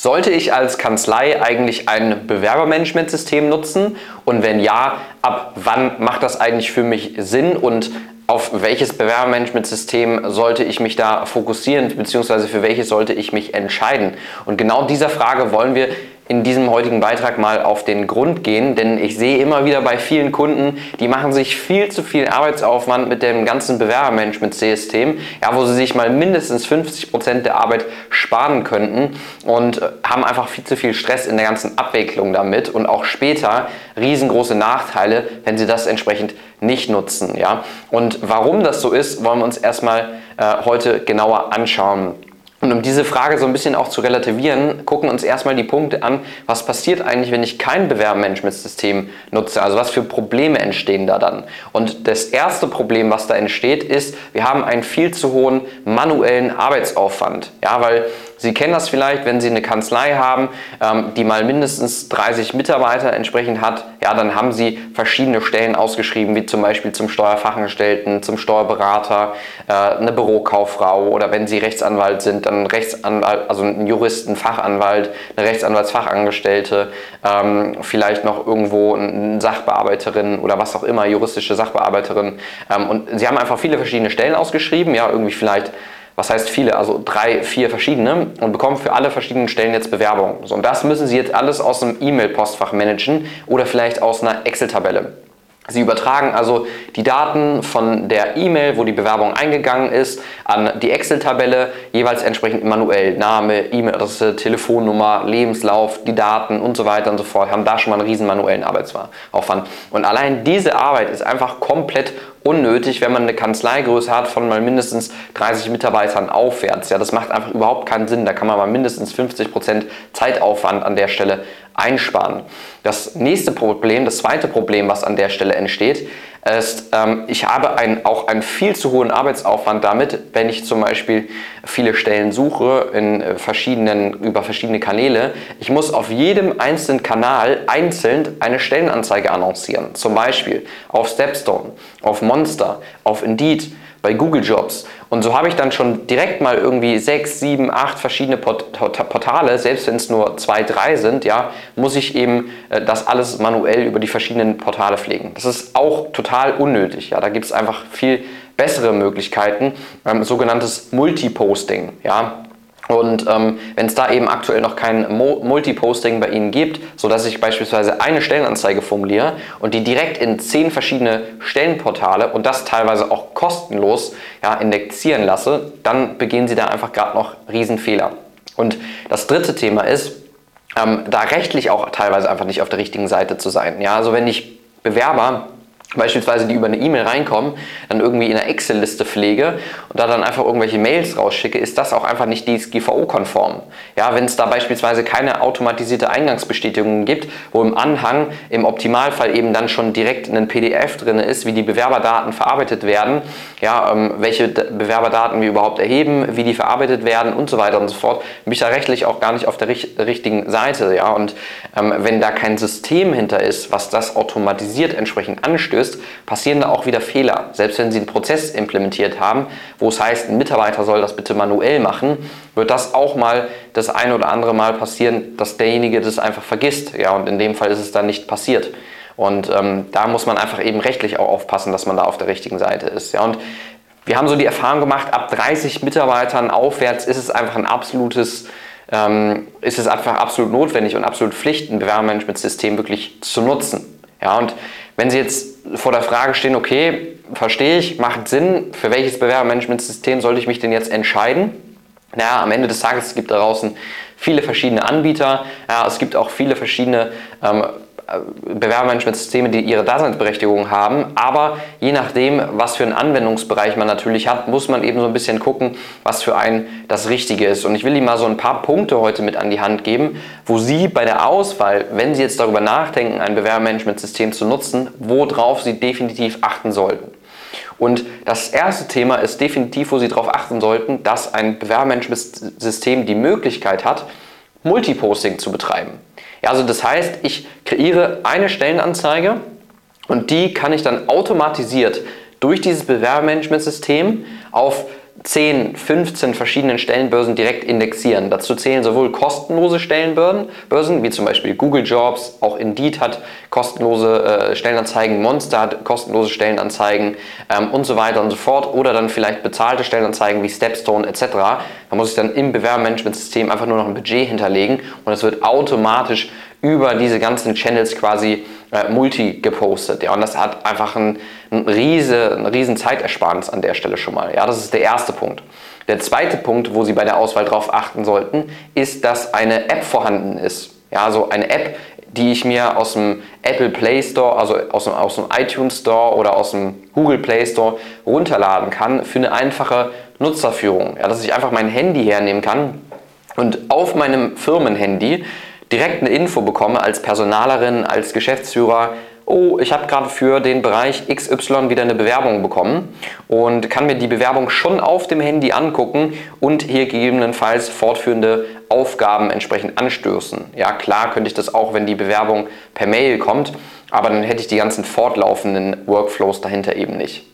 Sollte ich als Kanzlei eigentlich ein Bewerbermanagementsystem nutzen? Und wenn ja, ab wann macht das eigentlich für mich Sinn und auf welches Bewerbermanagementsystem sollte ich mich da fokussieren, beziehungsweise für welches sollte ich mich entscheiden? Und genau dieser Frage wollen wir in diesem heutigen Beitrag mal auf den Grund gehen, denn ich sehe immer wieder bei vielen Kunden, die machen sich viel zu viel Arbeitsaufwand mit dem ganzen Bewerbermanagement-System, ja, wo sie sich mal mindestens 50 Prozent der Arbeit sparen könnten und haben einfach viel zu viel Stress in der ganzen Abwicklung damit und auch später riesengroße Nachteile, wenn sie das entsprechend nicht nutzen. Ja? Und warum das so ist, wollen wir uns erstmal äh, heute genauer anschauen. Und um diese Frage so ein bisschen auch zu relativieren, gucken uns erstmal die Punkte an, was passiert eigentlich, wenn ich kein Bewerbermanagementsystem nutze? Also was für Probleme entstehen da dann? Und das erste Problem, was da entsteht, ist, wir haben einen viel zu hohen manuellen Arbeitsaufwand. Ja, weil Sie kennen das vielleicht, wenn Sie eine Kanzlei haben, ähm, die mal mindestens 30 Mitarbeiter entsprechend hat, ja, dann haben Sie verschiedene Stellen ausgeschrieben, wie zum Beispiel zum Steuerfachangestellten, zum Steuerberater, äh, eine Bürokauffrau oder wenn Sie Rechtsanwalt sind, dann Rechtsanwalt, also ein Juristen, Fachanwalt, eine Rechtsanwaltsfachangestellte, ähm, vielleicht noch irgendwo eine Sachbearbeiterin oder was auch immer, juristische Sachbearbeiterin. Ähm, und Sie haben einfach viele verschiedene Stellen ausgeschrieben, ja, irgendwie vielleicht was heißt viele, also drei, vier verschiedene und bekommen für alle verschiedenen Stellen jetzt Bewerbungen. So, und das müssen Sie jetzt alles aus einem E-Mail-Postfach managen oder vielleicht aus einer Excel-Tabelle. Sie übertragen also die Daten von der E-Mail, wo die Bewerbung eingegangen ist, an die Excel-Tabelle, jeweils entsprechend manuell. Name, E-Mail-Adresse, Telefonnummer, Lebenslauf, die Daten und so weiter und so fort. Haben da schon mal einen riesen manuellen Arbeitsaufwand. Und allein diese Arbeit ist einfach komplett unnötig, wenn man eine Kanzleigröße hat von mal mindestens 30 Mitarbeitern aufwärts. Ja, das macht einfach überhaupt keinen Sinn. Da kann man mal mindestens 50 Prozent Zeitaufwand an der Stelle einsparen. Das nächste Problem, das zweite Problem, was an der Stelle entsteht, ist, ähm, ich habe ein, auch einen viel zu hohen Arbeitsaufwand damit, wenn ich zum Beispiel viele Stellen suche in äh, verschiedenen, über verschiedene Kanäle. Ich muss auf jedem einzelnen Kanal einzeln eine Stellenanzeige annoncieren. Zum Beispiel auf Stepstone, auf Monster, auf Indeed bei Google Jobs. Und so habe ich dann schon direkt mal irgendwie sechs, sieben, acht verschiedene Portale, selbst wenn es nur zwei, drei sind, ja, muss ich eben äh, das alles manuell über die verschiedenen Portale pflegen. Das ist auch total unnötig. Ja, da gibt es einfach viel bessere Möglichkeiten, ähm, sogenanntes Multiposting. Ja, und ähm, wenn es da eben aktuell noch kein Mo Multiposting bei Ihnen gibt, sodass ich beispielsweise eine Stellenanzeige formuliere und die direkt in zehn verschiedene Stellenportale und das teilweise auch kostenlos ja, indexieren lasse, dann begehen Sie da einfach gerade noch Riesenfehler. Und das dritte Thema ist, ähm, da rechtlich auch teilweise einfach nicht auf der richtigen Seite zu sein. Ja, also wenn ich Bewerber beispielsweise die über eine E-Mail reinkommen, dann irgendwie in einer Excel-Liste pflege und da dann einfach irgendwelche Mails rausschicke, ist das auch einfach nicht DSGVO-konform. Ja, wenn es da beispielsweise keine automatisierte Eingangsbestätigung gibt, wo im Anhang im Optimalfall eben dann schon direkt ein PDF drin ist, wie die Bewerberdaten verarbeitet werden, ja, ähm, welche Bewerberdaten wir überhaupt erheben, wie die verarbeitet werden und so weiter und so fort, bin ich da rechtlich auch gar nicht auf der richt richtigen Seite. Ja, und ähm, wenn da kein System hinter ist, was das automatisiert entsprechend anstößt, ausstößt, passieren da auch wieder Fehler. Selbst wenn Sie einen Prozess implementiert haben, wo es heißt, ein Mitarbeiter soll das bitte manuell machen, wird das auch mal das ein oder andere Mal passieren, dass derjenige das einfach vergisst. Ja, und in dem Fall ist es dann nicht passiert. Und ähm, da muss man einfach eben rechtlich auch aufpassen, dass man da auf der richtigen Seite ist. Ja, und wir haben so die Erfahrung gemacht, ab 30 Mitarbeitern aufwärts ist es einfach ein absolutes, ähm, ist es einfach absolut notwendig und absolut Pflicht, ein Bewerbermanagementsystem wirklich zu nutzen. Ja, und wenn Sie jetzt vor der Frage stehen, okay, verstehe ich, macht Sinn, für welches Bewerbermanagementsystem sollte ich mich denn jetzt entscheiden? Naja, am Ende des Tages gibt es draußen viele verschiedene Anbieter, ja, es gibt auch viele verschiedene ähm, Bewerbermanagementsysteme, die ihre Daseinsberechtigung haben. Aber je nachdem, was für einen Anwendungsbereich man natürlich hat, muss man eben so ein bisschen gucken, was für einen das Richtige ist. Und ich will Ihnen mal so ein paar Punkte heute mit an die Hand geben, wo Sie bei der Auswahl, wenn Sie jetzt darüber nachdenken, ein Bewerbermanagementsystem zu nutzen, worauf Sie definitiv achten sollten. Und das erste Thema ist definitiv, wo Sie darauf achten sollten, dass ein Bewerbermanagementsystem die Möglichkeit hat, Multiposting zu betreiben. Ja, also das heißt, ich kreiere eine Stellenanzeige und die kann ich dann automatisiert durch dieses Bewerbermanagementsystem auf 10, 15 verschiedenen Stellenbörsen direkt indexieren. Dazu zählen sowohl kostenlose Stellenbörsen, wie zum Beispiel Google Jobs, auch Indeed hat kostenlose äh, Stellenanzeigen, Monster hat kostenlose Stellenanzeigen ähm, und so weiter und so fort. Oder dann vielleicht bezahlte Stellenanzeigen wie Stepstone etc. Da muss ich dann im Bewerbermanagementsystem einfach nur noch ein Budget hinterlegen und es wird automatisch über diese ganzen Channels quasi äh, multi gepostet. Ja, und das hat einfach ein, ein riese, eine riesen Zeitersparnis an der Stelle schon mal. Ja, das ist der erste Punkt. Der zweite Punkt, wo Sie bei der Auswahl darauf achten sollten, ist, dass eine App vorhanden ist. Ja, also eine App, die ich mir aus dem Apple Play Store, also aus dem, aus dem iTunes Store oder aus dem Google Play Store runterladen kann für eine einfache Nutzerführung. Ja, dass ich einfach mein Handy hernehmen kann und auf meinem Firmenhandy direkt eine Info bekomme als Personalerin, als Geschäftsführer, oh, ich habe gerade für den Bereich XY wieder eine Bewerbung bekommen und kann mir die Bewerbung schon auf dem Handy angucken und hier gegebenenfalls fortführende Aufgaben entsprechend anstößen. Ja, klar könnte ich das auch, wenn die Bewerbung per Mail kommt, aber dann hätte ich die ganzen fortlaufenden Workflows dahinter eben nicht.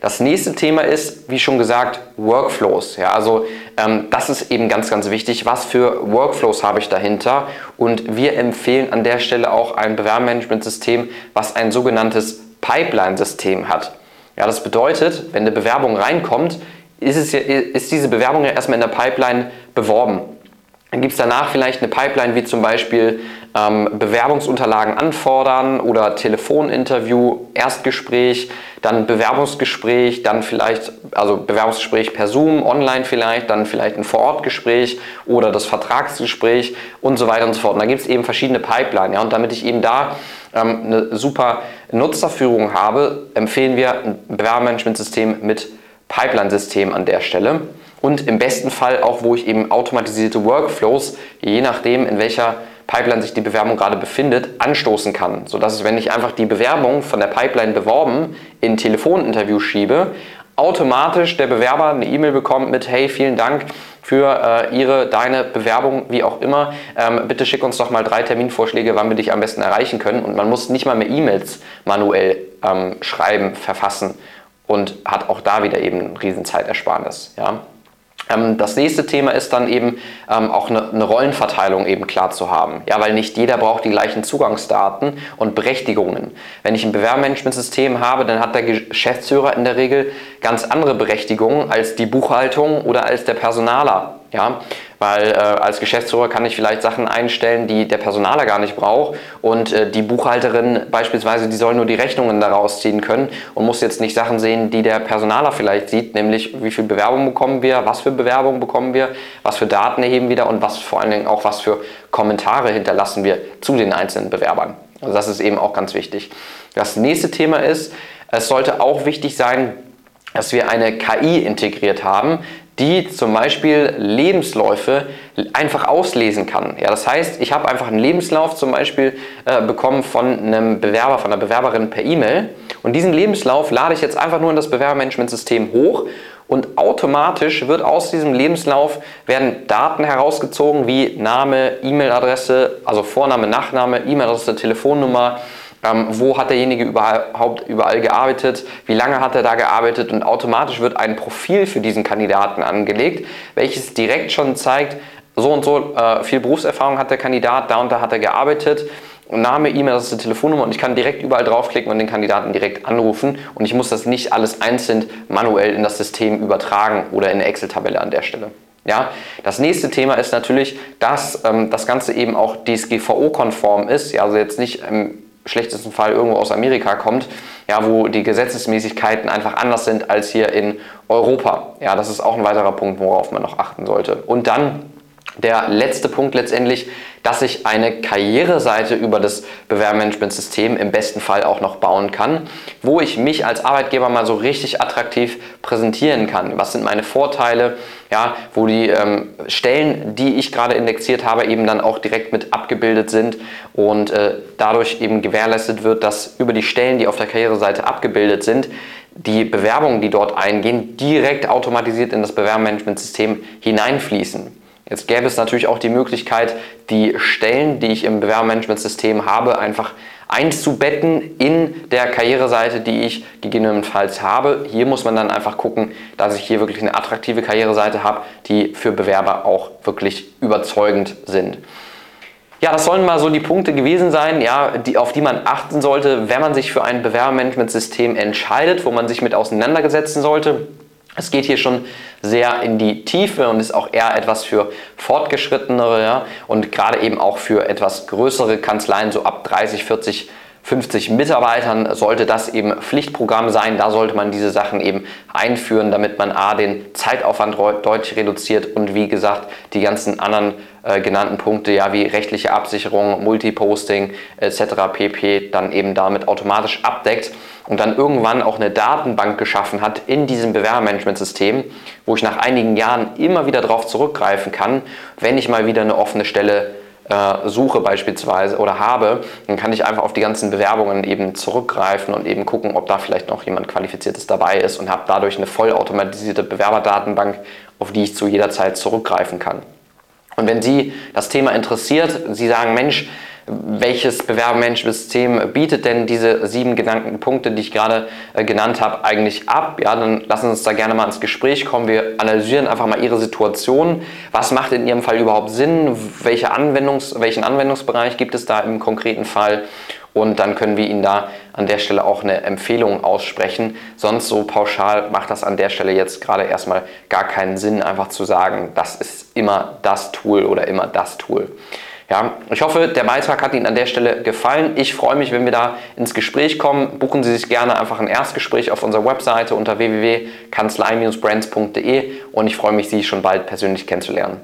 Das nächste Thema ist, wie schon gesagt, Workflows. Ja, also ähm, das ist eben ganz, ganz wichtig. Was für Workflows habe ich dahinter? Und wir empfehlen an der Stelle auch ein Bewerbermanagementsystem, was ein sogenanntes Pipeline-System hat. Ja, das bedeutet, wenn eine Bewerbung reinkommt, ist, es ist diese Bewerbung ja erstmal in der Pipeline beworben. Dann gibt es danach vielleicht eine Pipeline wie zum Beispiel ähm, Bewerbungsunterlagen anfordern oder Telefoninterview, Erstgespräch, dann Bewerbungsgespräch, dann vielleicht, also Bewerbungsgespräch per Zoom, online vielleicht, dann vielleicht ein Vorortgespräch oder das Vertragsgespräch und so weiter und so fort. Und da gibt es eben verschiedene Pipeline. Ja, und damit ich eben da ähm, eine super Nutzerführung habe, empfehlen wir ein Bewerbermanagementsystem mit Pipeline-System an der Stelle und im besten Fall auch, wo ich eben automatisierte Workflows, je nachdem, in welcher Pipeline sich die Bewerbung gerade befindet, anstoßen kann. Sodass es, wenn ich einfach die Bewerbung von der Pipeline beworben in Telefoninterview schiebe, automatisch der Bewerber eine E-Mail bekommt mit Hey, vielen Dank für äh, Ihre, deine Bewerbung, wie auch immer. Ähm, bitte schick uns doch mal drei Terminvorschläge, wann wir dich am besten erreichen können. Und man muss nicht mal mehr E-Mails manuell ähm, schreiben, verfassen und hat auch da wieder eben einen riesen Zeitersparnis. Ja? Ähm, das nächste Thema ist dann eben ähm, auch eine, eine, Rollenverteilung eben klar zu haben. Ja, weil nicht jeder braucht die gleichen Zugangsdaten und Berechtigungen. Wenn ich ein Bewerbermanagementsystem habe, dann hat der Geschäftsführer in der Regel ganz andere Berechtigungen als die Buchhaltung oder als der Personaler. Ja, weil äh, als Geschäftsführer kann ich vielleicht Sachen einstellen, die der Personaler gar nicht braucht und äh, die Buchhalterin beispielsweise, die soll nur die Rechnungen daraus ziehen können und muss jetzt nicht Sachen sehen, die der Personaler vielleicht sieht, nämlich wie viel Bewerbung bekommen wir, was für Bewerbung bekommen wir, was für Daten erheben wir da und was vor allen Dingen auch was für Kommentare hinterlassen wir zu den einzelnen Bewerbern. Also das ist eben auch ganz wichtig. Das nächste Thema ist, es sollte auch wichtig sein, dass wir eine KI integriert haben, die zum Beispiel Lebensläufe einfach auslesen kann. Ja, das heißt, ich habe einfach einen Lebenslauf zum Beispiel äh, bekommen von einem Bewerber, von einer Bewerberin per E-Mail und diesen Lebenslauf lade ich jetzt einfach nur in das Bewerbermanagementsystem hoch und automatisch wird aus diesem Lebenslauf werden Daten herausgezogen wie Name, E-Mail-Adresse, also Vorname, Nachname, E-Mail-Adresse, Telefonnummer, ähm, wo hat derjenige überhaupt überall gearbeitet, wie lange hat er da gearbeitet? Und automatisch wird ein Profil für diesen Kandidaten angelegt, welches direkt schon zeigt, so und so äh, viel Berufserfahrung hat der Kandidat, da und da hat er gearbeitet. Name, E-Mail, das ist die Telefonnummer und ich kann direkt überall draufklicken und den Kandidaten direkt anrufen. Und ich muss das nicht alles einzeln manuell in das System übertragen oder in eine Excel-Tabelle an der Stelle. Ja, das nächste Thema ist natürlich, dass ähm, das Ganze eben auch DSGVO-konform ist, ja, also jetzt nicht im schlechtesten Fall irgendwo aus Amerika kommt, ja, wo die Gesetzesmäßigkeiten einfach anders sind als hier in Europa. Ja, das ist auch ein weiterer Punkt, worauf man noch achten sollte. Und dann der letzte Punkt letztendlich, dass ich eine Karriereseite über das Bewerbermanagementsystem im besten Fall auch noch bauen kann, wo ich mich als Arbeitgeber mal so richtig attraktiv präsentieren kann. Was sind meine Vorteile? Ja, wo die ähm, Stellen, die ich gerade indexiert habe, eben dann auch direkt mit abgebildet sind und äh, dadurch eben gewährleistet wird, dass über die Stellen, die auf der Karriereseite abgebildet sind, die Bewerbungen, die dort eingehen, direkt automatisiert in das Bewerbermanagementsystem hineinfließen. Jetzt gäbe es natürlich auch die Möglichkeit, die Stellen, die ich im Bewerbermanagementsystem habe, einfach einzubetten in der Karriereseite, die ich gegebenenfalls habe. Hier muss man dann einfach gucken, dass ich hier wirklich eine attraktive Karriereseite habe, die für Bewerber auch wirklich überzeugend sind. Ja, das sollen mal so die Punkte gewesen sein, ja, die, auf die man achten sollte, wenn man sich für ein Bewerbermanagementsystem entscheidet, wo man sich mit auseinandergesetzen sollte. Es geht hier schon sehr in die Tiefe und ist auch eher etwas für fortgeschrittenere ja, und gerade eben auch für etwas größere Kanzleien, so ab 30, 40 50 Mitarbeitern sollte das eben Pflichtprogramm sein. Da sollte man diese Sachen eben einführen, damit man A, den Zeitaufwand deutlich reduziert und wie gesagt, die ganzen anderen äh, genannten Punkte, ja, wie rechtliche Absicherung, Multiposting etc. pp. dann eben damit automatisch abdeckt und dann irgendwann auch eine Datenbank geschaffen hat in diesem Bewerbermanagementsystem, wo ich nach einigen Jahren immer wieder darauf zurückgreifen kann, wenn ich mal wieder eine offene Stelle äh, suche beispielsweise oder habe, dann kann ich einfach auf die ganzen Bewerbungen eben zurückgreifen und eben gucken, ob da vielleicht noch jemand Qualifiziertes dabei ist und habe dadurch eine vollautomatisierte Bewerberdatenbank, auf die ich zu jeder Zeit zurückgreifen kann. Und wenn Sie das Thema interessiert, Sie sagen, Mensch, welches Bewerbermanagementsystem bietet denn diese sieben genannten Punkte, die ich gerade äh, genannt habe, eigentlich ab? Ja, dann lassen Sie uns da gerne mal ins Gespräch kommen. Wir analysieren einfach mal Ihre Situation. Was macht in Ihrem Fall überhaupt Sinn? Welche Anwendungs-, welchen Anwendungsbereich gibt es da im konkreten Fall? Und dann können wir Ihnen da an der Stelle auch eine Empfehlung aussprechen. Sonst so pauschal macht das an der Stelle jetzt gerade erstmal gar keinen Sinn, einfach zu sagen, das ist immer das Tool oder immer das Tool. Ja, ich hoffe, der Beitrag hat Ihnen an der Stelle gefallen. Ich freue mich, wenn wir da ins Gespräch kommen. Buchen Sie sich gerne einfach ein Erstgespräch auf unserer Webseite unter www.kanzlei-brands.de und ich freue mich, Sie schon bald persönlich kennenzulernen.